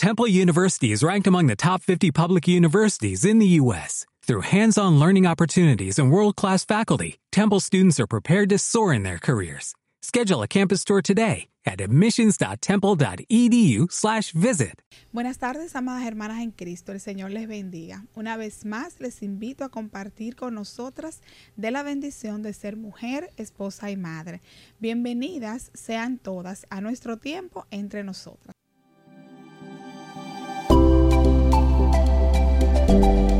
Temple University is ranked among the top 50 public universities in the U.S. Through hands-on learning opportunities and world-class faculty, Temple students are prepared to soar in their careers. Schedule a campus tour today at admissions.temple.edu/visit. Buenas tardes, amadas hermanas en Cristo. El Señor les bendiga. Una vez más les invito a compartir con nosotras de la bendición de ser mujer, esposa y madre. Bienvenidas sean todas a nuestro tiempo entre nosotras. Bueno,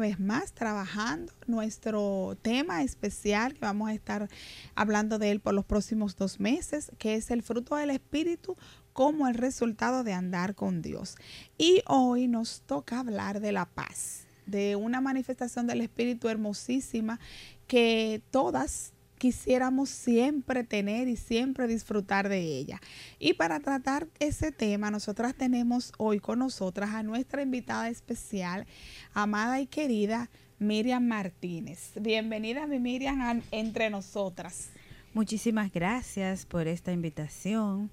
vez más trabajando nuestro tema especial que vamos a estar hablando de él por los próximos dos meses, que es el fruto del Espíritu como el resultado de andar con Dios. Y hoy nos toca hablar de la paz, de una manifestación del Espíritu hermosísima que todas quisiéramos siempre tener y siempre disfrutar de ella. Y para tratar ese tema, nosotras tenemos hoy con nosotras a nuestra invitada especial, amada y querida Miriam Martínez. Bienvenida, mi Miriam, entre nosotras. Muchísimas gracias por esta invitación.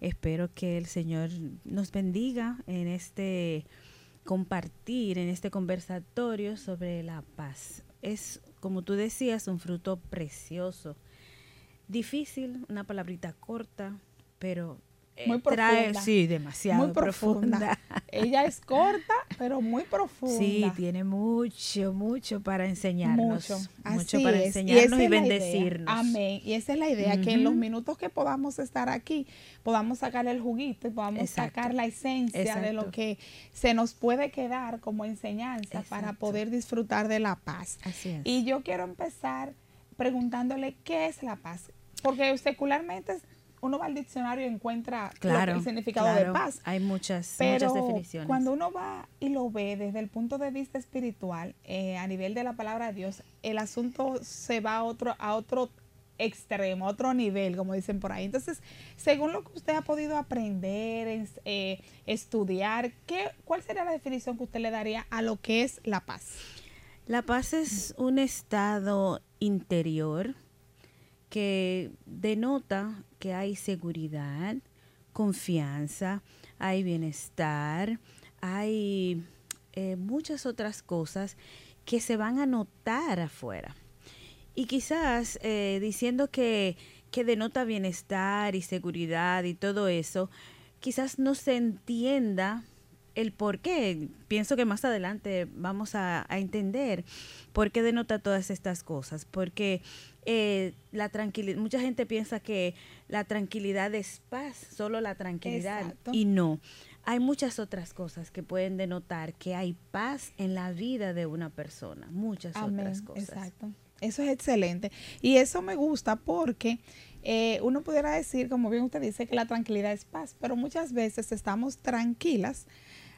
Espero que el Señor nos bendiga en este compartir, en este conversatorio sobre la paz. Es como tú decías, un fruto precioso. Difícil, una palabrita corta, pero eh, muy profunda. sí, demasiado muy profunda. Ella es corta, pero muy profunda. Sí, tiene mucho, mucho para enseñarnos. Mucho, mucho para enseñarnos y, bendecirnos. Amén. Y esa es la idea, que en los minutos que podamos estar aquí, podamos sacar el juguito y podamos sacar la esencia de lo que se nos puede quedar como enseñanza para poder disfrutar de la paz. Así es. Y yo quiero empezar preguntándole qué es la paz. Porque secularmente uno va al diccionario y encuentra el significado de paz. Hay muchas, Pero muchas definiciones. Cuando uno va y lo ve desde el punto de vista espiritual, eh, a nivel de la palabra de Dios, el asunto se va a otro, a otro extremo, a otro nivel, como dicen por ahí. Entonces, según lo que usted ha podido aprender, eh, estudiar, ¿qué, ¿cuál sería la definición que usted le daría a lo que es la paz? La paz es un estado interior que denota que hay seguridad, confianza, hay bienestar, hay eh, muchas otras cosas que se van a notar afuera. Y quizás eh, diciendo que, que denota bienestar y seguridad y todo eso, quizás no se entienda el por qué. Pienso que más adelante vamos a, a entender por qué denota todas estas cosas. Porque eh, la tranquilidad, mucha gente piensa que la tranquilidad es paz, solo la tranquilidad. Y no, hay muchas otras cosas que pueden denotar que hay paz en la vida de una persona, muchas otras cosas. Exacto. Eso es excelente. Y eso me gusta porque eh, uno pudiera decir, como bien usted dice, que la tranquilidad es paz, pero muchas veces estamos tranquilas,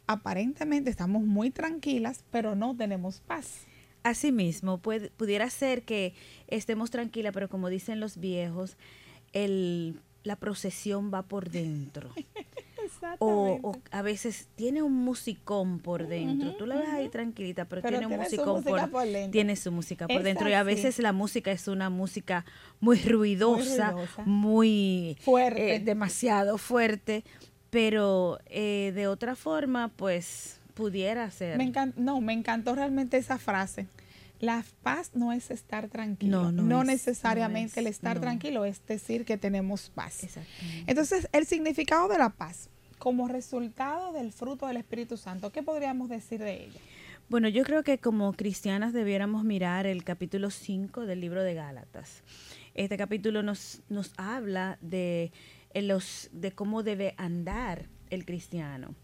aparentemente estamos muy tranquilas, pero no tenemos paz. Asimismo, puede, pudiera ser que estemos tranquilas, pero como dicen los viejos, el, la procesión va por dentro. O, a veces tiene un musicón por dentro. Tú la ves ahí tranquilita, pero, tiene un musicón por, dentro. Tiene su música por dentro. Y a veces la música es una música muy ruidosa, muy, fuerte. Eh, demasiado fuerte. Pero eh, de otra forma, pues pudiera ser. Me no, me encantó realmente esa frase, la paz no es estar tranquilo. No, no, necesariamente el estar tranquilo es decir que tenemos paz. Entonces, el significado de la paz como resultado del fruto del Espíritu Santo, ¿qué podríamos decir de ella? Bueno, yo creo que como cristianas debiéramos mirar el capítulo 5 del libro de Gálatas. Este capítulo nos, nos habla de, los, de cómo debe andar el cristiano.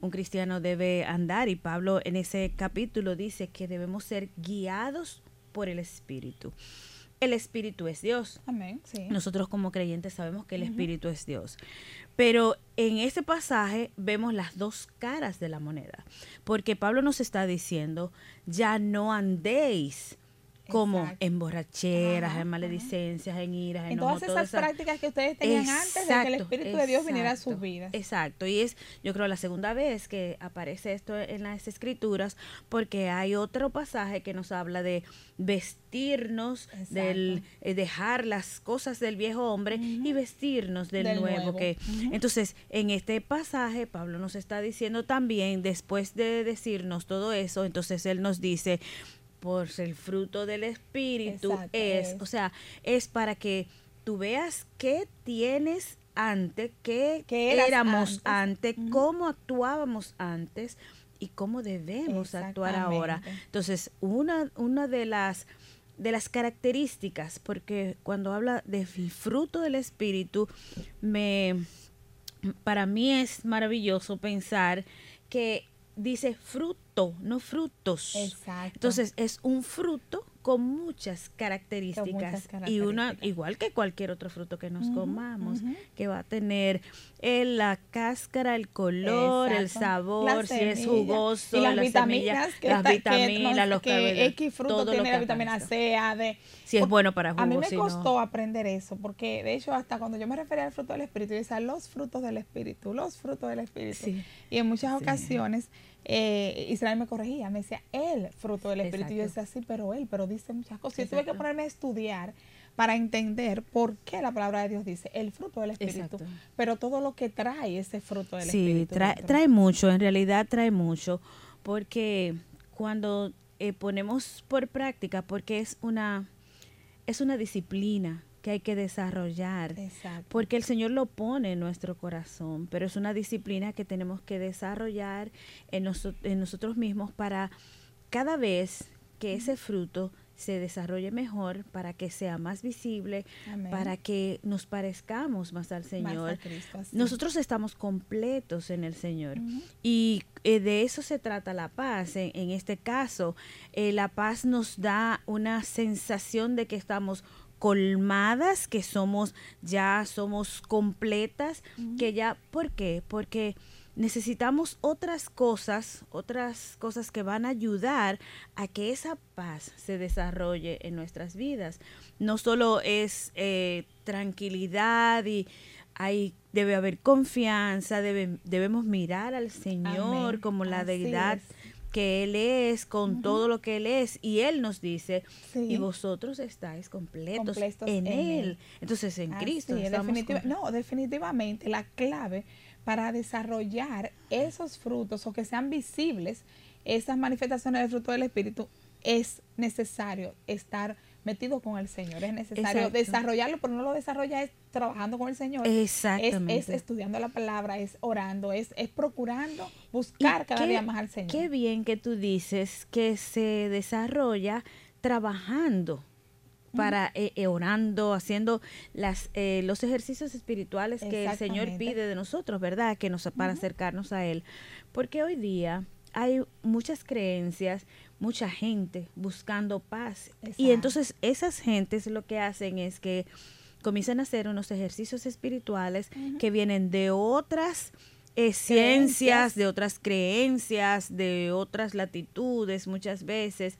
Un cristiano debe andar y Pablo en ese capítulo dice que debemos ser guiados por el Espíritu. El Espíritu es Dios. Amén. Nosotros como creyentes sabemos que el Espíritu es Dios. Pero en este pasaje vemos las dos caras de la moneda, porque Pablo nos está diciendo, ya no andéis como en borracheras, en maledicencias, en iras, en, todas esas prácticas que ustedes tenían antes de que el Espíritu de Dios viniera a sus vidas. Exacto, y es yo creo la segunda vez que aparece esto en las escrituras porque hay otro pasaje que nos habla de vestirnos, del eh, dejar las cosas del viejo hombre y vestirnos del, nuevo. que Entonces, en este pasaje Pablo nos está diciendo también, después de decirnos todo eso, entonces él nos dice, por el fruto del Espíritu es, o sea, es para que tú veas qué tienes antes, qué, éramos antes, cómo actuábamos antes y cómo debemos actuar ahora. Entonces, una, una de las de las características, porque cuando habla del fruto del espíritu, me para mí es maravilloso pensar que dice fruto, no frutos. Exacto. Entonces es un fruto con muchas características, y una igual que cualquier otro fruto que nos comamos, que va a tener el, la cáscara, el color, el sabor, si es jugoso, y las vitaminas, que las vitaminas, los que X fruto tiene la vitamina C, A, D. Si es bueno para jugo, A mí me costó aprender eso, porque de hecho hasta cuando yo me refería al fruto del espíritu, yo decía los frutos del espíritu, los frutos del espíritu. Y en muchas ocasiones eh, Israel me corregía, me decía el fruto del Espíritu. Y yo decía, sí, pero él, pero dice muchas cosas. Y tuve que ponerme a estudiar para entender por qué la palabra de Dios dice el fruto del Espíritu, pero todo lo que trae ese fruto del Espíritu. Sí, trae, mucho, en realidad trae mucho, porque cuando eh, ponemos por práctica, porque es una, es una disciplina, que hay que desarrollar. Porque el Señor lo pone en nuestro corazón, pero es una disciplina que tenemos que desarrollar en, en nosotros mismos para cada vez que ese fruto se desarrolle mejor, para que sea más visible, para que nos parezcamos más al Señor. Nosotros estamos completos en el Señor. Y eh, de eso se trata la paz. En, este caso, eh, la paz nos da una sensación de que estamos colmadas, que somos ya somos completas, que ya ¿por qué? Porque necesitamos otras cosas, otras cosas que van a ayudar a que esa paz se desarrolle en nuestras vidas. No solo es eh, tranquilidad y hay, debe haber confianza, debe, debemos mirar al Señor como la deidad que Él es, con todo lo que Él es. Y Él nos dice, y vosotros estáis completos, en, él. Entonces, en Cristo. no, definitivamente la clave para desarrollar esos frutos o que sean visibles, esas manifestaciones del fruto del Espíritu, es necesario estar metido con el Señor. Es necesario desarrollarlo, pero no lo desarrolla es trabajando con el Señor. Exactamente. Es, estudiando la palabra, es orando, es, es procurando buscar cada día más al Señor. Qué bien que tú dices que se desarrolla trabajando para eh, eh, orando, haciendo las eh, los ejercicios espirituales que el Señor pide de nosotros, ¿verdad? Que nos para acercarnos a él. Porque hoy día hay muchas creencias, mucha gente buscando paz. Y entonces esas gentes lo que hacen es que comienzan a hacer unos ejercicios espirituales que vienen de otras eh, ciencias, de otras creencias, de otras latitudes muchas veces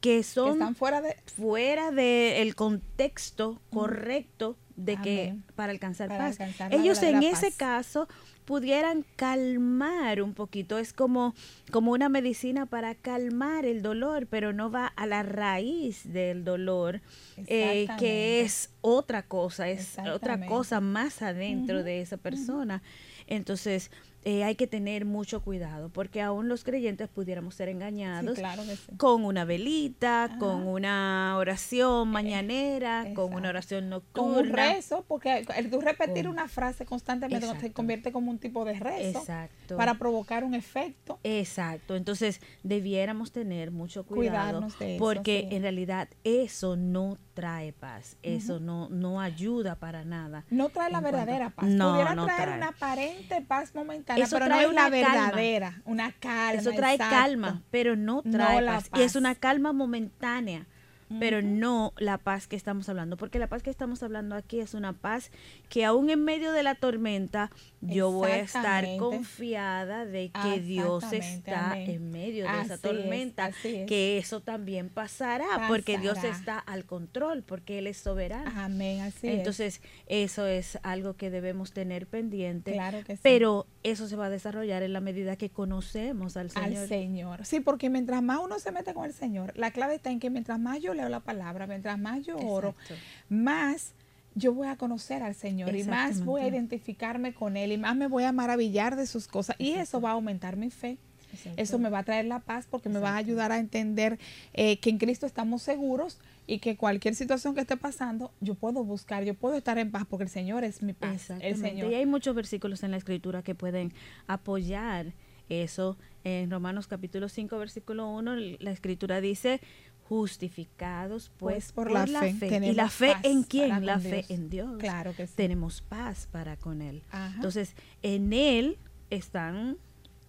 que son están fuera de fuera del contexto correcto de que para alcanzar paz. Ellos en ese caso pudieran calmar un poquito. Es como, como una medicina para calmar el dolor, pero no va a la raíz del dolor, eh, que es otra cosa, es otra cosa más adentro de esa persona. Entonces, eh, hay que tener mucho cuidado, porque aún los creyentes pudiéramos ser engañados Sí, claro que sí. con una velita, Ajá. con una oración mañanera, con una oración Con nocturna. un rezo, porque el tú repetir Con- una frase constantemente se Exacto. convierte como un tipo de rezo Exacto. para provocar un efecto. Exacto, entonces debiéramos tener mucho cuidado Cuidarnos de eso, porque sí. en realidad eso no trae paz, eso no no ayuda para nada. No trae la cuanto- verdadera paz. No, Pudiera no traer trae. una aparente paz momentánea, Eso pero trae no es una calma. verdadera, una calma. Eso trae exacto. calma, pero no No trae la paz. Y es una calma momentánea, pero no la paz que estamos hablando. Porque la paz que estamos hablando aquí es una paz que aún en medio de la tormenta yo voy a estar confiada de que Dios está amén. en medio de Así esa es, tormenta. es. Que eso también pasará, porque Dios está al control, porque Él es soberano. Amén, así es. Entonces, eso es algo que debemos tener pendiente. Claro que sí. Pero eso se va a desarrollar en la medida que conocemos al Señor. al Señor. Sí, porque mientras más uno se mete con el Señor, la clave está en que mientras más yo leo la palabra, mientras más yo oro, Exacto. más yo voy a conocer al Señor y más voy a identificarme con Él y más me voy a maravillar de sus cosas y eso va a aumentar mi fe. Exacto. Eso me va a traer la paz porque me va a ayudar a entender eh, que en Cristo estamos seguros y que cualquier situación que esté pasando, yo puedo buscar, yo puedo estar en paz porque el Señor es mi paz. El. Señor. Y hay muchos versículos en la escritura que pueden apoyar eso. En Romanos capítulo 5, versículo 1, la escritura dice, justificados pues, por, la, fe. ¿Y la fe en quién? La fe Dios. en Dios. Claro que sí. Tenemos paz para con Él. Ajá. Entonces, en Él están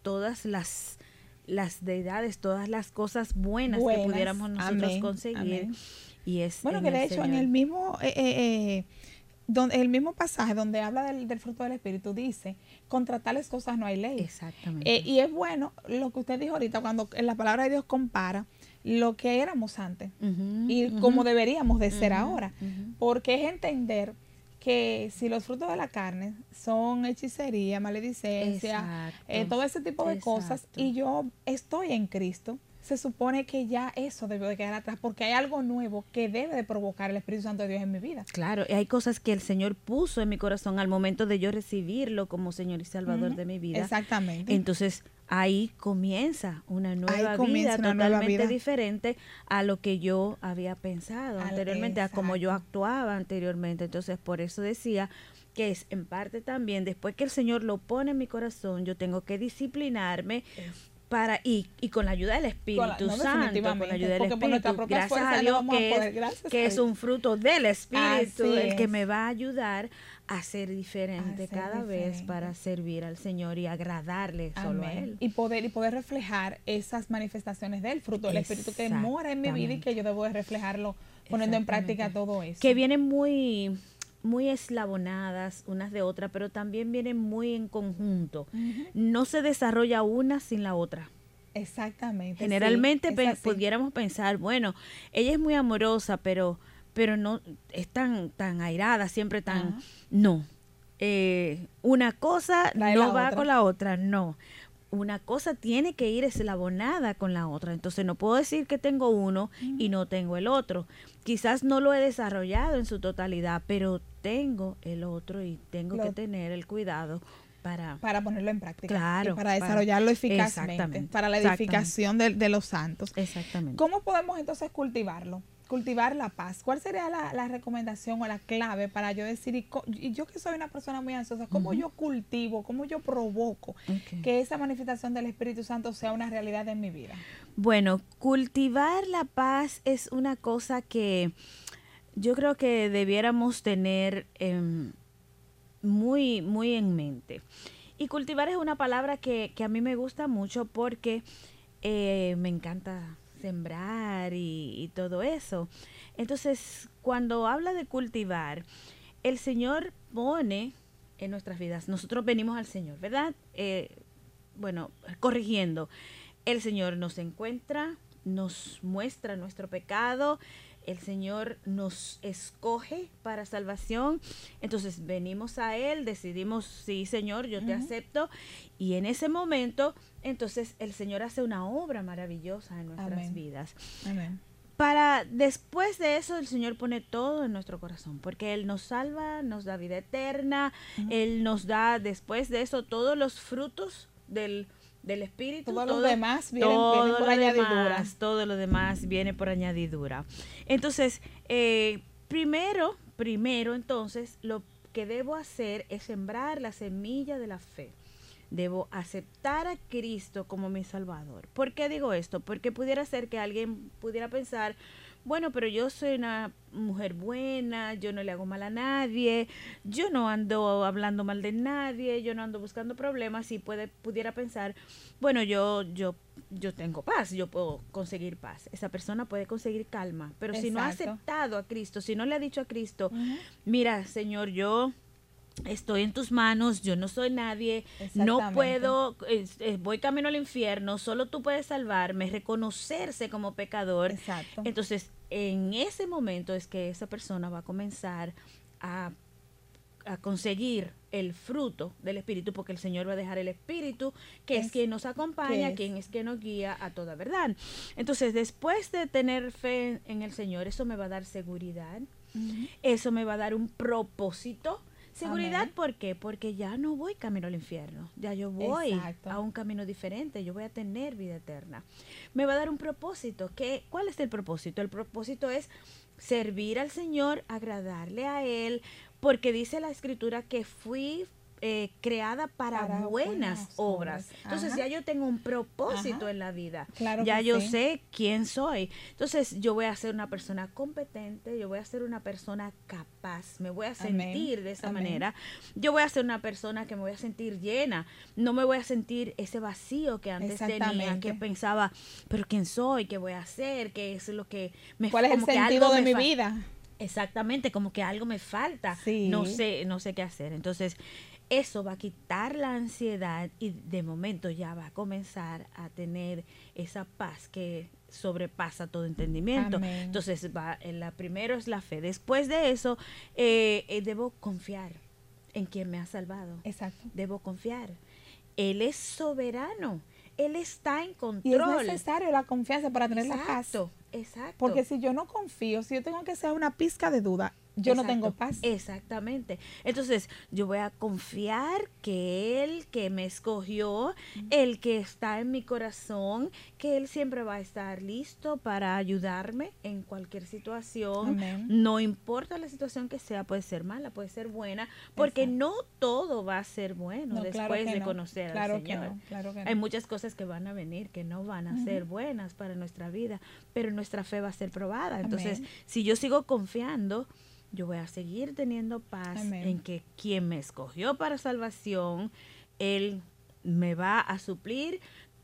todas las las deidades, todas las cosas buenas, Buenas. que pudiéramos nosotros Amén. conseguir. Amén. Y es Bueno, en que de hecho en el mismo eh, eh, eh, donde, el mismo pasaje donde habla del, del fruto del Espíritu dice, contra tales cosas no hay ley. Exactamente. Eh, y es bueno lo que usted dijo ahorita, cuando en la palabra de Dios compara lo que éramos antes y ujú. cómo deberíamos de ser ahora. Porque es entender que si los frutos de la carne son hechicería, maledicencia, eh, todo ese tipo de cosas, y yo estoy en Cristo, se supone que ya eso debe de quedar atrás, porque hay algo nuevo que debe de provocar el Espíritu Santo de Dios en mi vida. Claro, y hay cosas que el Señor puso en mi corazón al momento de yo recibirlo como Señor y Salvador de mi vida. Exactamente. Entonces, ahí comienza una nueva comienza vida una nueva totalmente vida. diferente a lo que yo había pensado Al- anteriormente, a como yo actuaba anteriormente. Entonces, por eso decía que es en parte también, después que el Señor lo pone en mi corazón, yo tengo que disciplinarme para y, y con la ayuda del Espíritu no, Santo, con la ayuda del Espíritu, gracias a Dios que, poder, es, que es un fruto del Espíritu Así el que es. me va a ayudar a ser diferente cada vez para servir al Señor y agradarle solo a. Él. Y poder, y poder reflejar esas manifestaciones del fruto del Espíritu que mora en mi vida y que yo debo de reflejarlo poniendo en práctica todo eso. que vienen muy muy eslabonadas unas de otras, pero también vienen muy en conjunto. No se desarrolla una sin la otra. Exactamente. Generalmente pe- pudiéramos pensar, bueno, ella es muy amorosa, pero pero no es tan tan airada, siempre tan Ajá. no. Eh, una cosa La no va otra. con la otra, no. Una cosa tiene que ir eslabonada con la otra. Entonces no puedo decir que tengo uno y no tengo el otro. Quizás no lo he desarrollado en su totalidad, pero tengo el otro y tengo Lo- que tener el cuidado para para ponerlo en práctica. Claro, y para para- desarrollarlo eficazmente. Para la edificación de, de los santos. exactamente. ¿Cómo podemos entonces cultivarlo? Cultivar la paz. ¿Cuál sería la, la recomendación o la clave para yo decir, y, yo que soy una persona muy ansiosa, cómo yo cultivo, cómo yo provoco que esa manifestación del Espíritu Santo sea una realidad en mi vida? Bueno, cultivar la paz es una cosa que yo creo que debiéramos tener em, muy, muy en mente. Y cultivar es una palabra que, que a mí me gusta mucho porque eh, me encanta sembrar y, y todo eso. Entonces, cuando habla de cultivar, el Señor pone en nuestras vidas, nosotros venimos al Señor, ¿verdad? Eh, bueno, corrigiendo, el Señor nos encuentra, nos muestra nuestro pecado, el Señor nos escoge para salvación, entonces venimos a Él, decidimos, sí Señor, yo te acepto, y en ese momento, entonces el Señor hace una obra maravillosa en nuestras Amén. vidas. Amén. para después de eso el Señor pone todo en nuestro corazón, porque Él nos salva, nos da vida eterna, Él nos da después de eso todos los frutos del, del Espíritu. Todo, todo lo demás viene, todo viene por añadidura. demás, todo lo demás viene por añadidura. Entonces, eh, primero, primero, entonces, lo que debo hacer es sembrar la semilla de la fe. Debo aceptar a Cristo como mi Salvador. ¿Por qué digo esto? Porque pudiera ser que alguien pudiera pensar, bueno, pero yo soy una mujer buena, yo no le hago mal a nadie, yo no ando hablando mal de nadie, yo no ando buscando problemas y puede pudiera pensar, bueno, yo yo yo tengo paz, yo puedo conseguir paz. Esa persona puede conseguir calma, pero si no ha aceptado a Cristo, si no le ha dicho a Cristo, mira, Señor, yo estoy en tus manos, yo no soy nadie, no puedo, es- voy camino al infierno, solo tú puedes salvarme, reconocerse como pecador. Exacto. Entonces, en ese momento es que esa persona va a comenzar a, a conseguir el fruto del Espíritu, porque el Señor va a dejar el Espíritu, que es, Es- quien nos acompaña, es. quien es quien nos guía a toda verdad. Entonces, después de tener fe en el Señor, eso me va a dar seguridad, eso me va a dar un propósito. Seguridad, Amén. ¿por qué? Porque ya no voy camino al infierno, ya yo voy Exacto. a un camino diferente, yo voy a tener vida eterna. Me va a dar un propósito. ¿Qué, ¿Cuál es el propósito? El propósito es servir al Señor, agradarle a Él, porque dice la escritura que fui eh, creada para, Para buenas, buenas obras. obras. Entonces Ajá. ya yo tengo un propósito Ajá. en la vida. Claro ya yo sí. sé quién soy. Entonces yo voy a ser una persona competente, yo voy a ser una persona capaz, me voy a Amén. sentir de esa Amén. manera. Yo voy a ser una persona que me voy a sentir llena, no me voy a sentir ese vacío que antes tenía, que pensaba, pero quién soy, qué voy a hacer, qué es lo que me ¿Cuál es el sentido de mi vida? Exactamente, como que algo me falta. Sí. No sé, no sé qué hacer. Entonces, eso va a quitar la ansiedad y de momento ya va a comenzar a tener esa paz que sobrepasa todo entendimiento. Amén. Entonces, va, en la primero es la fe. Después de eso, eh, eh, debo confiar en quien me ha salvado. Exacto. Debo confiar. Él es soberano. Él está en Y es control. necesario la confianza para tener la paz. Exacto, exacto. Porque si yo no confío, si yo tengo que ser una pizca de duda, yo no tengo paz. Exactamente. Entonces, yo voy a confiar que Él que me escogió, el que está en mi corazón, que Él siempre va a estar listo para ayudarme en cualquier situación. Amén. No importa la situación que sea, puede ser mala, puede ser buena, porque Exacto. no todo va a ser bueno No, después de no. conocer Claro al Señor. no, claro que no. Hay muchas cosas que van a venir que no van a ser buenas para nuestra vida, pero nuestra fe va a ser probada. Entonces, Amén. si yo sigo confiando, yo voy a seguir teniendo paz Amén. en que quien me escogió para salvación, Él me va a suplir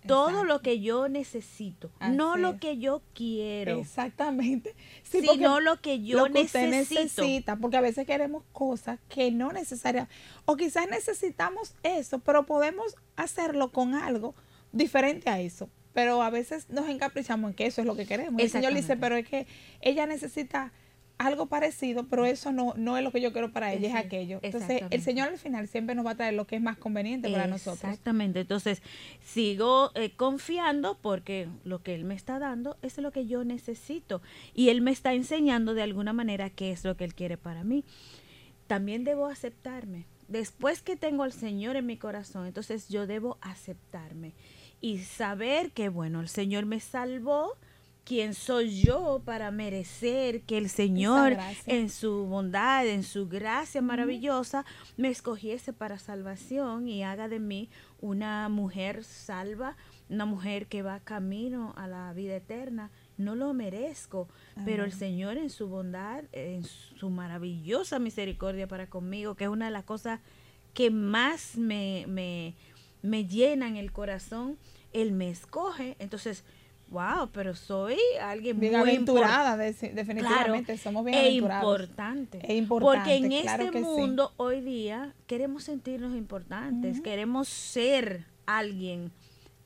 todo Exacto. lo que yo necesito, no lo que yo quiero, Exactamente. Sí, sino lo que yo lo que usted necesito. necesita, porque a veces queremos cosas que no necesariamente, o quizás necesitamos eso, pero podemos hacerlo con algo diferente a eso. Pero a veces nos encaprichamos en que eso es lo que queremos. El Señor le dice, pero es que ella necesita algo parecido, pero eso no, no es lo que yo quiero para ella, es aquello. Entonces, el. Señor al final siempre nos va a traer lo que es más conveniente para nosotros. Exactamente. Entonces, sigo eh, confiando porque lo que Él me está dando es lo que yo necesito. Y Él me está enseñando de alguna manera qué es lo que Él quiere para mí. También debo aceptarme. Después que tengo al Señor en mi corazón, entonces yo debo aceptarme y saber que, bueno, el Señor me salvó. ¿Quién soy yo para merecer que el Señor en su bondad, en su gracia maravillosa, me escogiese para salvación y haga de mí una mujer salva, una mujer que va camino a la vida eterna. No lo merezco, pero el. Señor en su bondad, en su maravillosa misericordia para conmigo, que es una de las cosas que más me, me, me llenan el corazón, Él me escoge. Entonces, wow, pero soy alguien muy Bienaventurada, importante. deci- definitivamente, somos e bienaventurados. importante. Es importante, Porque en claro este sí. mundo hoy día queremos sentirnos importantes, queremos ser alguien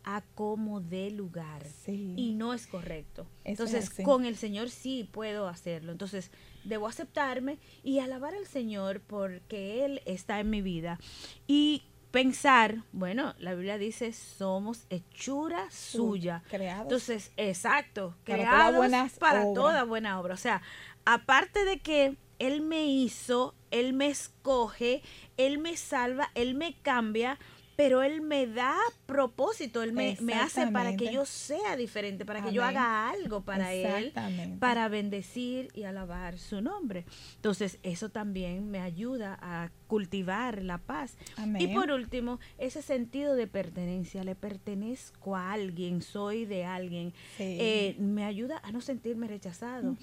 a como de lugar. Sí. Y no es correcto. Eso Entonces, con el Señor sí puedo hacerlo. Entonces, debo aceptarme y alabar al Señor porque Él está en mi vida. Y pensar, bueno, la Biblia dice, somos hechura suya. Creados. Entonces, exacto, Para creados para toda buena obra. O sea, aparte de que Él me hizo, Él me escoge, Él me salva, Él me cambia, pero Él me da propósito, Él me, me hace para que yo sea diferente, para que yo haga algo para Él, para bendecir y alabar su nombre. Entonces, eso también me ayuda a cultivar la paz. Amén. Y por último, ese sentido de pertenencia, le pertenezco a alguien, soy de alguien, Sí. eh, me ayuda a no sentirme rechazado.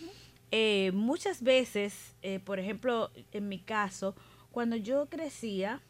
Eh, muchas veces, eh, por ejemplo, en mi caso, cuando yo crecía,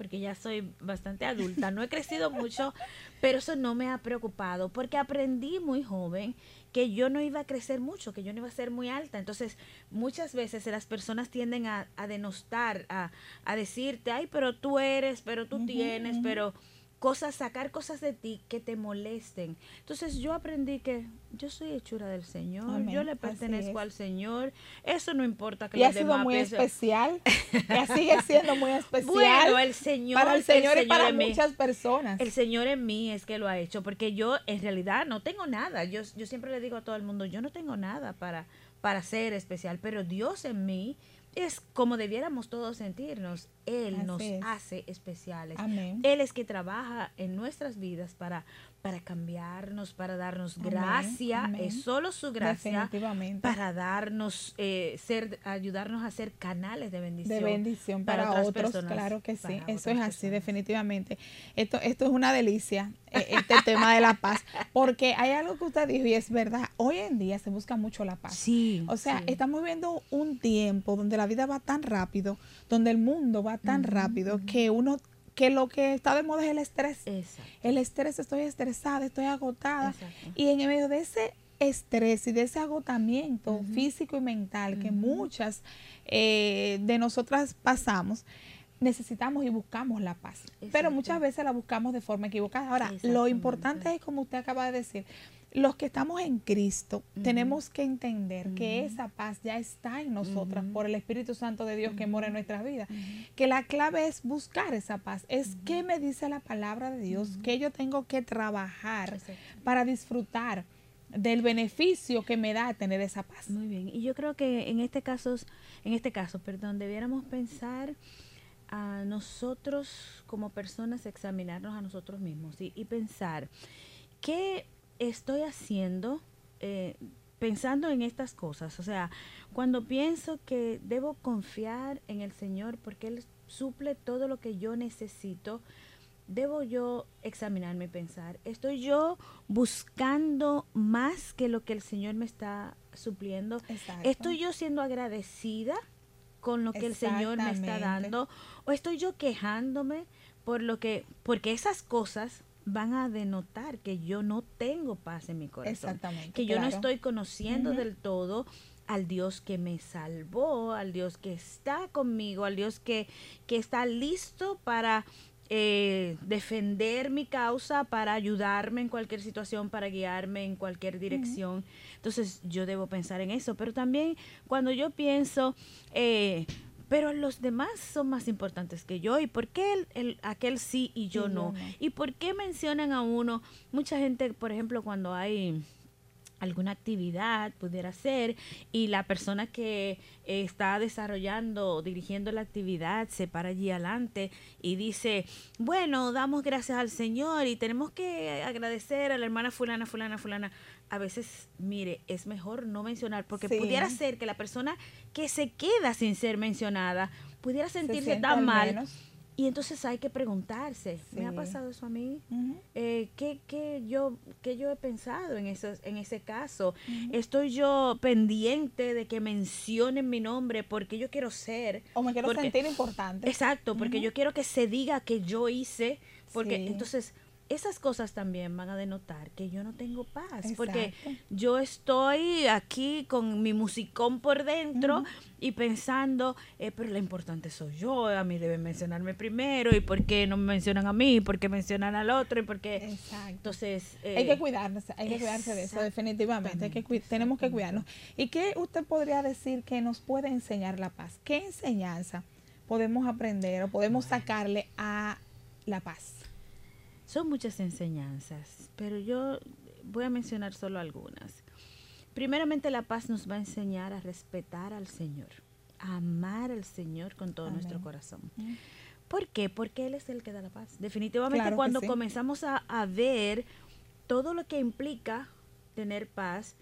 porque ya soy bastante adulta, no he crecido mucho, pero eso no me ha preocupado, porque aprendí muy joven que yo no iba a crecer mucho, que yo no iba a ser muy alta. Entonces, muchas veces las personas tienden a, a denostar, a, a decirte, ay, pero tú eres, pero tú tienes, pero cosas, sacar cosas de ti que te molesten. Entonces yo aprendí que yo soy hechura del Señor, Amén, yo le pertenezco al Señor, eso no importa que y ha sido demás muy piensen. especial. Ya sigue siendo muy especial. Bueno, el Señor, para el Señor y para en mí. muchas personas. El Señor en mí es que lo ha hecho, porque yo en realidad no tengo nada. Yo, yo siempre le digo a todo el mundo, yo no tengo nada para, para ser especial, pero Dios en mí es como debiéramos todos sentirnos. Él Así nos es. hace especiales. Amén. Él es que trabaja en nuestras vidas para, para cambiarnos, para darnos Amén, gracia. amén. Es solo su gracia Definitivamente. para darnos, eh, ser, ayudarnos a ser canales de bendición. de bendición para, otras otros, personas, claro que sí, para eso es así personas. definitivamente. Esto, esto es una delicia, eh, este tema de la paz, porque hay algo que usted dijo y es verdad, hoy en día se busca mucho la paz. Sí. O sea, sí. estamos viviendo un tiempo donde la vida va tan rápido, donde el mundo va tan rápido que uno, que lo que está de moda es el estrés. Exacto. El estrés, estoy estresada, estoy agotada. Exacto. Y en medio de ese estrés y de ese agotamiento físico y mental que muchas eh, de nosotras pasamos, necesitamos y buscamos la paz. Pero muchas veces la buscamos de forma equivocada. Ahora, lo importante es, como usted acaba de decir, los que estamos en Cristo tenemos que entender que esa paz ya está en nosotras por el Espíritu Santo de Dios que mora en nuestras vidas. Que la clave es buscar esa paz. Es qué me dice la palabra de Dios, que yo tengo que trabajar para disfrutar del beneficio que me da tener esa paz. Muy bien. Y yo creo que en este caso, en este caso, perdón, debiéramos pensar a nosotros como personas, examinarnos a nosotros mismos y, y pensar qué estoy haciendo eh, pensando en estas cosas. O sea, cuando pienso que debo confiar en el Señor porque Él suple todo lo que yo necesito, debo yo examinarme y pensar, ¿estoy yo buscando más que lo que el Señor me está supliendo? Exacto. ¿Estoy yo siendo agradecida con lo que el Señor me está dando? ¿O estoy yo quejándome por lo que, porque esas cosas van a denotar que yo no tengo paz en mi corazón? Exactamente, Que yo no estoy conociendo del todo al Dios que me salvó, al Dios que está conmigo, al Dios que, que está listo para eh, defender mi causa, para ayudarme en cualquier situación, para guiarme en cualquier dirección. Entonces yo debo pensar en eso, pero también cuando yo pienso, eh, pero los demás son más importantes que yo, ¿y por qué el, el- aquel sí y yo no? no. ¿Y por qué mencionan a uno? Mucha gente, por ejemplo, cuando hay alguna actividad pudiera ser y la persona que eh, está desarrollando o dirigiendo la actividad se para allí adelante y dice, bueno, damos gracias al Señor y tenemos que agradecer a la hermana fulana, fulana, fulana. A veces, mire, es mejor no mencionar porque Sí. pudiera ser que la persona que se queda sin ser mencionada pudiera sentirse tan al mal. menos. Y entonces hay que preguntarse, ¿me ha pasado eso a mí? Eh, ¿qué, qué yo, qué yo he pensado en, esos, en ese caso? ¿Estoy yo pendiente de que mencionen mi nombre porque yo quiero ser? O me quiero porque- sentir importante. Exacto, porque yo quiero que se diga que yo hice, porque Sí. entonces esas cosas también van a denotar que yo no tengo paz, porque yo estoy aquí con mi musicón por dentro y pensando, eh, pero la importante soy yo, a mí deben mencionarme primero, y por qué no me mencionan a mí, por qué mencionan al otro, y por qué... Exacto. Entonces... hay eh, que cuidarse, hay que cuidarse de eso, definitivamente. Hay que tenemos que cuidarnos. ¿Y qué usted podría decir que nos puede enseñar la paz? ¿Qué enseñanza podemos aprender o podemos sacarle a la paz? Son muchas enseñanzas, pero yo voy a mencionar solo algunas. Primeramente, la paz nos va a enseñar a respetar al Señor, a amar al Señor con todo nuestro corazón. ¿Por qué? Porque Él es el que da la paz. Definitivamente, cuando comenzamos a, a ver todo lo que implica tener paz,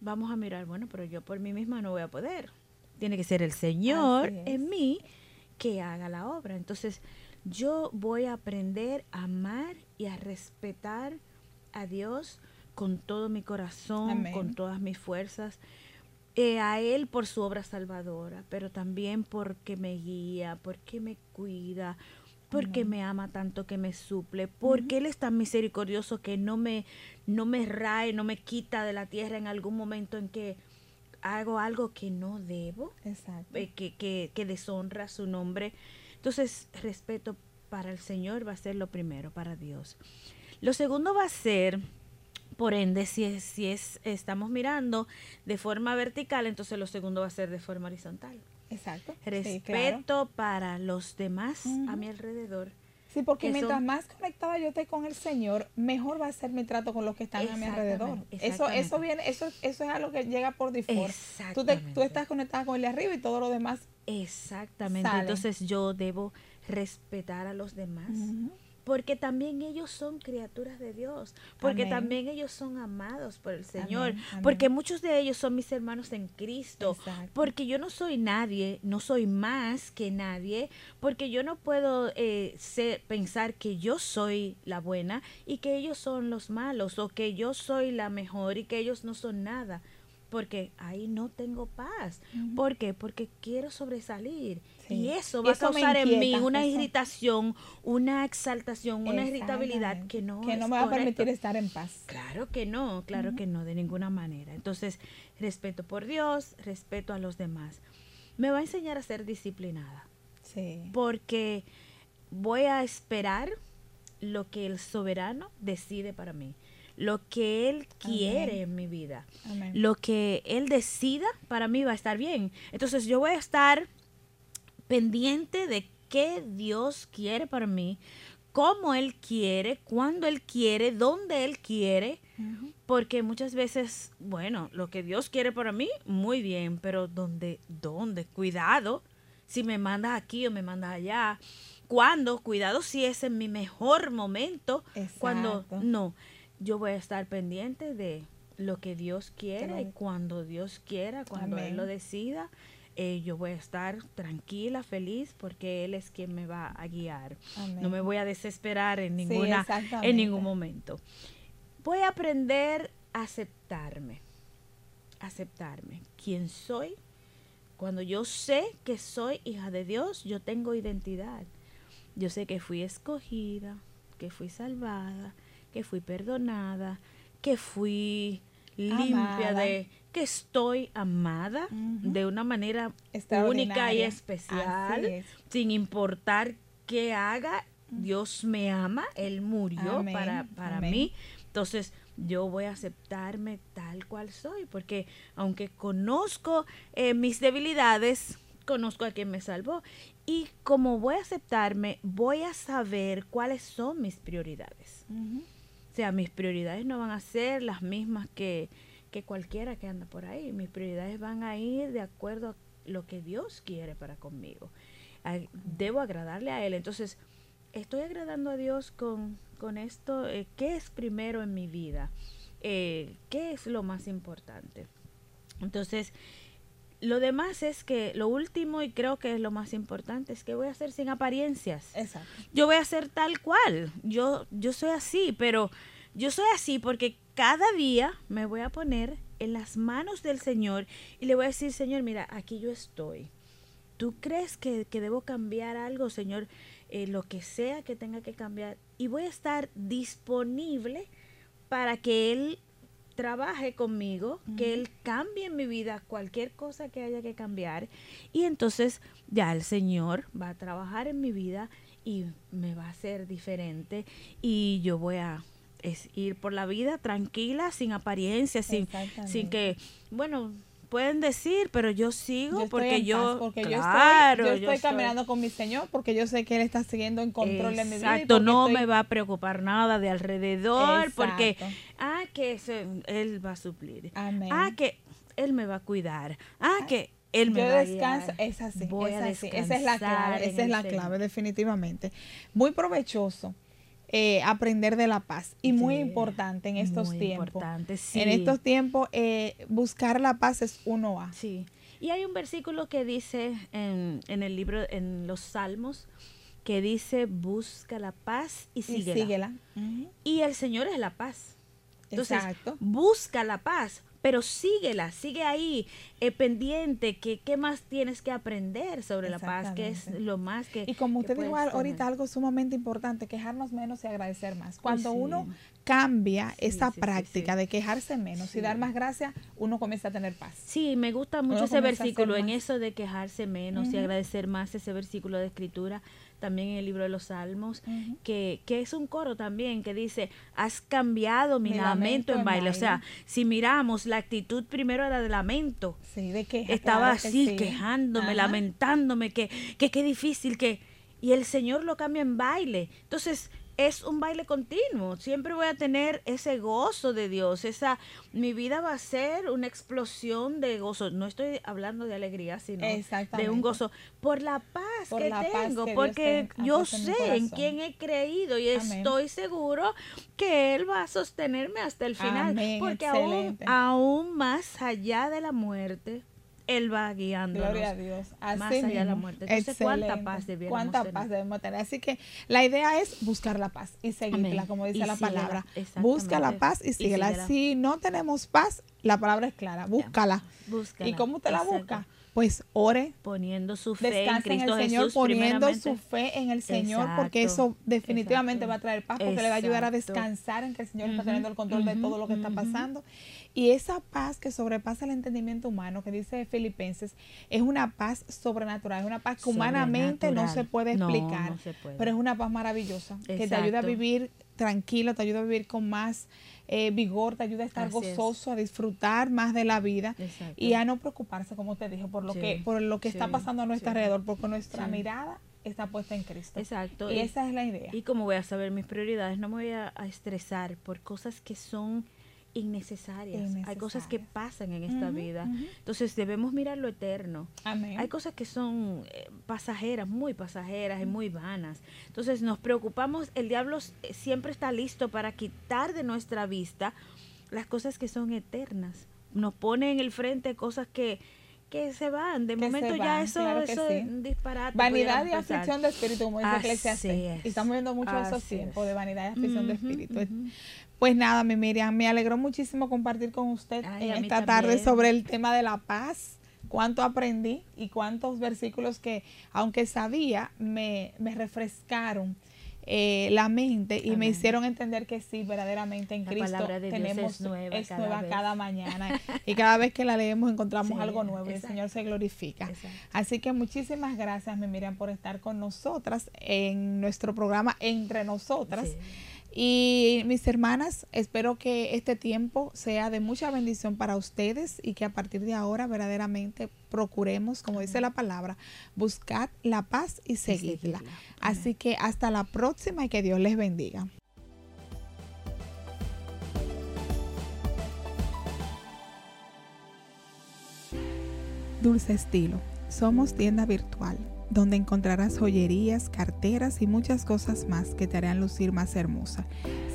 vamos a mirar, bueno, pero yo por mí misma no voy a poder. Tiene que ser el Señor en mí que haga la obra. Entonces, yo voy a aprender a amar y a respetar a Dios con todo mi corazón, con todas mis fuerzas. Eh, a Él por su obra salvadora, pero también porque me guía, porque me cuida, porque me ama tanto que me suple, porque Él es tan misericordioso que no me, no me rae, no me quita de la tierra en algún momento en que hago algo que no debo, eh, que, que, que deshonra su nombre. Entonces, respeto para el Señor va a ser lo primero, para Dios. Lo segundo va a ser, por ende, si, es, si es, estamos mirando de forma vertical, entonces lo segundo va a ser de forma horizontal. Exacto. Respeto para los demás a mi alrededor. Sí, porque mientras más conectada yo esté con el Señor, mejor va a ser mi trato con los que están a mi alrededor. Eso, eso viene, eso, eso es algo que llega por default. Tú, tú estás conectada con el de arriba y todo lo demás Exactamente. Entonces yo debo respetar a los demás. Porque también ellos son criaturas de Dios, porque también ellos son amados por el Señor, porque muchos de ellos son mis hermanos en Cristo, porque yo no soy nadie, no soy más que nadie, porque yo no puedo eh, ser, pensar que yo soy la buena y que ellos son los malos, o que yo soy la mejor y que ellos no son nada porque ahí no tengo paz. ¿Por qué? Porque quiero sobresalir. Y eso va a causar en mí una irritación, una exaltación, una irritabilidad que no Que no me va a permitir estar en paz. Claro que no, claro que no, de ninguna manera. Entonces, respeto por Dios, respeto a los demás. Me va a enseñar a ser disciplinada. Sí. Porque voy a esperar lo que el soberano decide para mí lo que Él quiere en mi vida. Lo que Él decida para mí va a estar bien. Entonces yo voy a estar pendiente de qué Dios quiere para mí, cómo Él quiere, cuándo Él quiere, dónde Él quiere. Porque muchas veces, bueno, lo que Dios quiere para mí, muy bien, pero ¿dónde? ¿Dónde? Cuidado si me manda aquí o me manda allá. ¿Cuándo? Cuidado si es en mi mejor momento. Cuando no yo voy a estar pendiente de lo que Dios quiera y cuando Dios quiera, cuando Él lo decida, eh, yo voy a estar tranquila, feliz, porque Él es quien me va a guiar. No me voy a desesperar en, ninguna, en ningún momento. Voy a aprender a aceptarme, aceptarme, quién soy. Cuando yo sé que soy hija de Dios, yo tengo identidad. Yo sé que fui escogida, que fui salvada, que fui perdonada, que fui limpia de que estoy amada de una manera única y especial, sin importar qué haga, Dios me ama, Él murió para, para mí. Entonces, yo voy a aceptarme tal cual soy, porque aunque conozco eh, mis debilidades, conozco a quien me salvó. Y como voy a aceptarme, voy a saber cuáles son mis prioridades. O sea, mis prioridades no van a ser las mismas que, cualquiera que anda por ahí. Mis prioridades van a ir de acuerdo a lo que Dios quiere para conmigo. Debo agradarle a Él. Entonces, estoy agradando a Dios con, con esto. Eh, ¿Qué es primero en mi vida? Eh, ¿Qué es lo más importante? Entonces, lo demás es que lo último y creo que es lo más importante es que voy a hacer sin apariencias. Exacto. Yo voy a hacer tal cual. Yo yo soy así, pero yo soy así porque cada día me voy a poner en las manos del Señor y le voy a decir, Señor, mira, aquí yo estoy. ¿Tú crees que, debo cambiar algo, Señor? Eh, lo que sea que tenga que cambiar. Y voy a estar disponible para que Él trabaje conmigo, que Él cambie en mi vida cualquier cosa que haya que cambiar. Y entonces ya el Señor va a trabajar en mi vida y me va a hacer diferente. Y yo voy a ir por la vida tranquila, sin apariencia, sin, sin que, bueno, pueden decir, pero yo sigo Yo porque yo, paz, porque claro, yo estoy, yo estoy caminando con mi Señor porque yo sé que Él está siguiendo en control de mi vida. Exacto, no estoy- me va a preocupar nada de alrededor porque, Exacto. ah, que se- Él va a suplir. Amén. Ah, que Él me va a cuidar. Ah, que Él me yo va a descanso, es así, Voy es a así. Esa es la clave, esa es la clave, definitivamente. Muy provechoso eh, aprender de la paz y muy Sí, importante en estos muy tiempos. importante, En estos tiempos, eh, buscar la paz es uno a. Sí. Y hay un versículo que dice en, en el libro, en los Salmos, que dice, busca la paz y Y síguela. síguela. Ujú. Y el Señor es la paz. Entonces, Exacto. busca la paz, pero síguela, sigue ahí, eh, pendiente, que qué más tienes que aprender sobre la paz, que es lo más que... Y como usted dijo ahorita tener. algo sumamente importante, quejarnos menos y agradecer más. Cuando sí. uno cambia esa sí, sí, práctica sí. de quejarse menos y dar más gracias, uno comienza a tener paz. Sí, me gusta mucho Uno ese versículo, en eso de quejarse menos y agradecer más, ese versículo de escritura, también en el libro de los Salmos, que, que es un coro también que dice, has cambiado mi, Mi lamento, en baile. O sea, si miramos, la actitud primero era de lamento. Sí, de queja. Estaba claro así, sí. quejándome, Ajá. lamentándome, que que qué difícil, que... Y el Señor lo cambia en baile. Entonces, es un baile continuo. Siempre voy a tener ese gozo de Dios. Esa, mi vida va a ser una explosión de gozo. No estoy hablando de alegría, sino de un gozo por la paz Por que la paz tengo. que porque yo en sé en quién he creído y Amén. estoy seguro que Él va a sostenerme hasta el final. Amén, porque aún, aún más allá de la muerte, Él va guiándonos. Gloria a Dios. Así más allá de la muerte. Entonces, ¿cuánta paz debiéramos ¿Cuánta tener? paz debemos tener? Así que la idea es buscar la paz y seguirla, Amén. como dice Y la síguela, palabra. Busca la paz y Y síguela. Si no tenemos paz, la palabra es clara. Búscala. Búscala, ¿Y cómo usted la busca? Pues ore, Poniendo su fe en descansa en Cristo el Señor, Jesús poniendo su fe en el Señor, porque eso definitivamente exacto. va a traer paz, porque le va a ayudar a descansar en que el Señor está teniendo el control de todo lo que está pasando. Y esa paz que sobrepasa el entendimiento humano, que dice Filipenses, es una paz sobrenatural, es una paz que humanamente no se puede explicar, no se puede. pero es una paz maravillosa, que te ayuda a vivir tranquilo, te ayuda a vivir con más eh, vigor, te ayuda a estar Así es. gozoso, a disfrutar más de la vida Exacto. y a no preocuparse, como te dijo, por lo Sí, que por lo que está pasando a nuestro sí. alrededor, porque nuestra mirada está puesta en Cristo. Exacto. Y esa es la idea. Y como voy a saber mis prioridades, no me voy a, a estresar por cosas que son innecesarias. Hay cosas que pasan en esta vida. Entonces debemos mirar lo eterno. Amén. Hay cosas que son eh, pasajeras, muy pasajeras y muy vanas. Entonces nos preocupamos, el diablo eh, siempre está listo para quitar de nuestra vista las cosas que son eternas. Nos pone en el frente cosas que, que se van. De Que momento ya eso, claro que eso sí. es disparate. Vanidad y aflicción de espíritu, como dice es. Y estamos viendo mucho esos Así tiempos es. de vanidad y aflicción de Ujú, espíritu. Pues nada, mi Miriam, me alegró muchísimo compartir con usted Ay, en esta tarde sobre el tema de la paz. Cuánto aprendí y cuántos versículos que, aunque sabía, me, me refrescaron eh, la mente y me hicieron entender que sí, verdaderamente en La Cristo tenemos es nueva cada nueva vez. cada mañana y cada vez que la leemos encontramos Sí, algo nuevo y el. Señor se glorifica. Exacto. Así que muchísimas gracias, mi Miriam, por estar con nosotras en nuestro programa Entre Nosotras. Sí. Y mis hermanas, espero que este tiempo sea de mucha bendición para ustedes y que a partir de ahora verdaderamente procuremos, como dice la palabra, buscar la paz y seguirla. Así que hasta la próxima y que Dios les bendiga. Dulce Estilo. Somos tienda virtual donde encontrarás joyerías, carteras y muchas cosas más que te harán lucir más hermosa.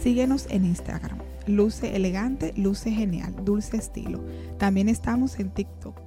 Síguenos en Instagram. Luce elegante, luce genial, dulce estilo. También estamos en TikTok.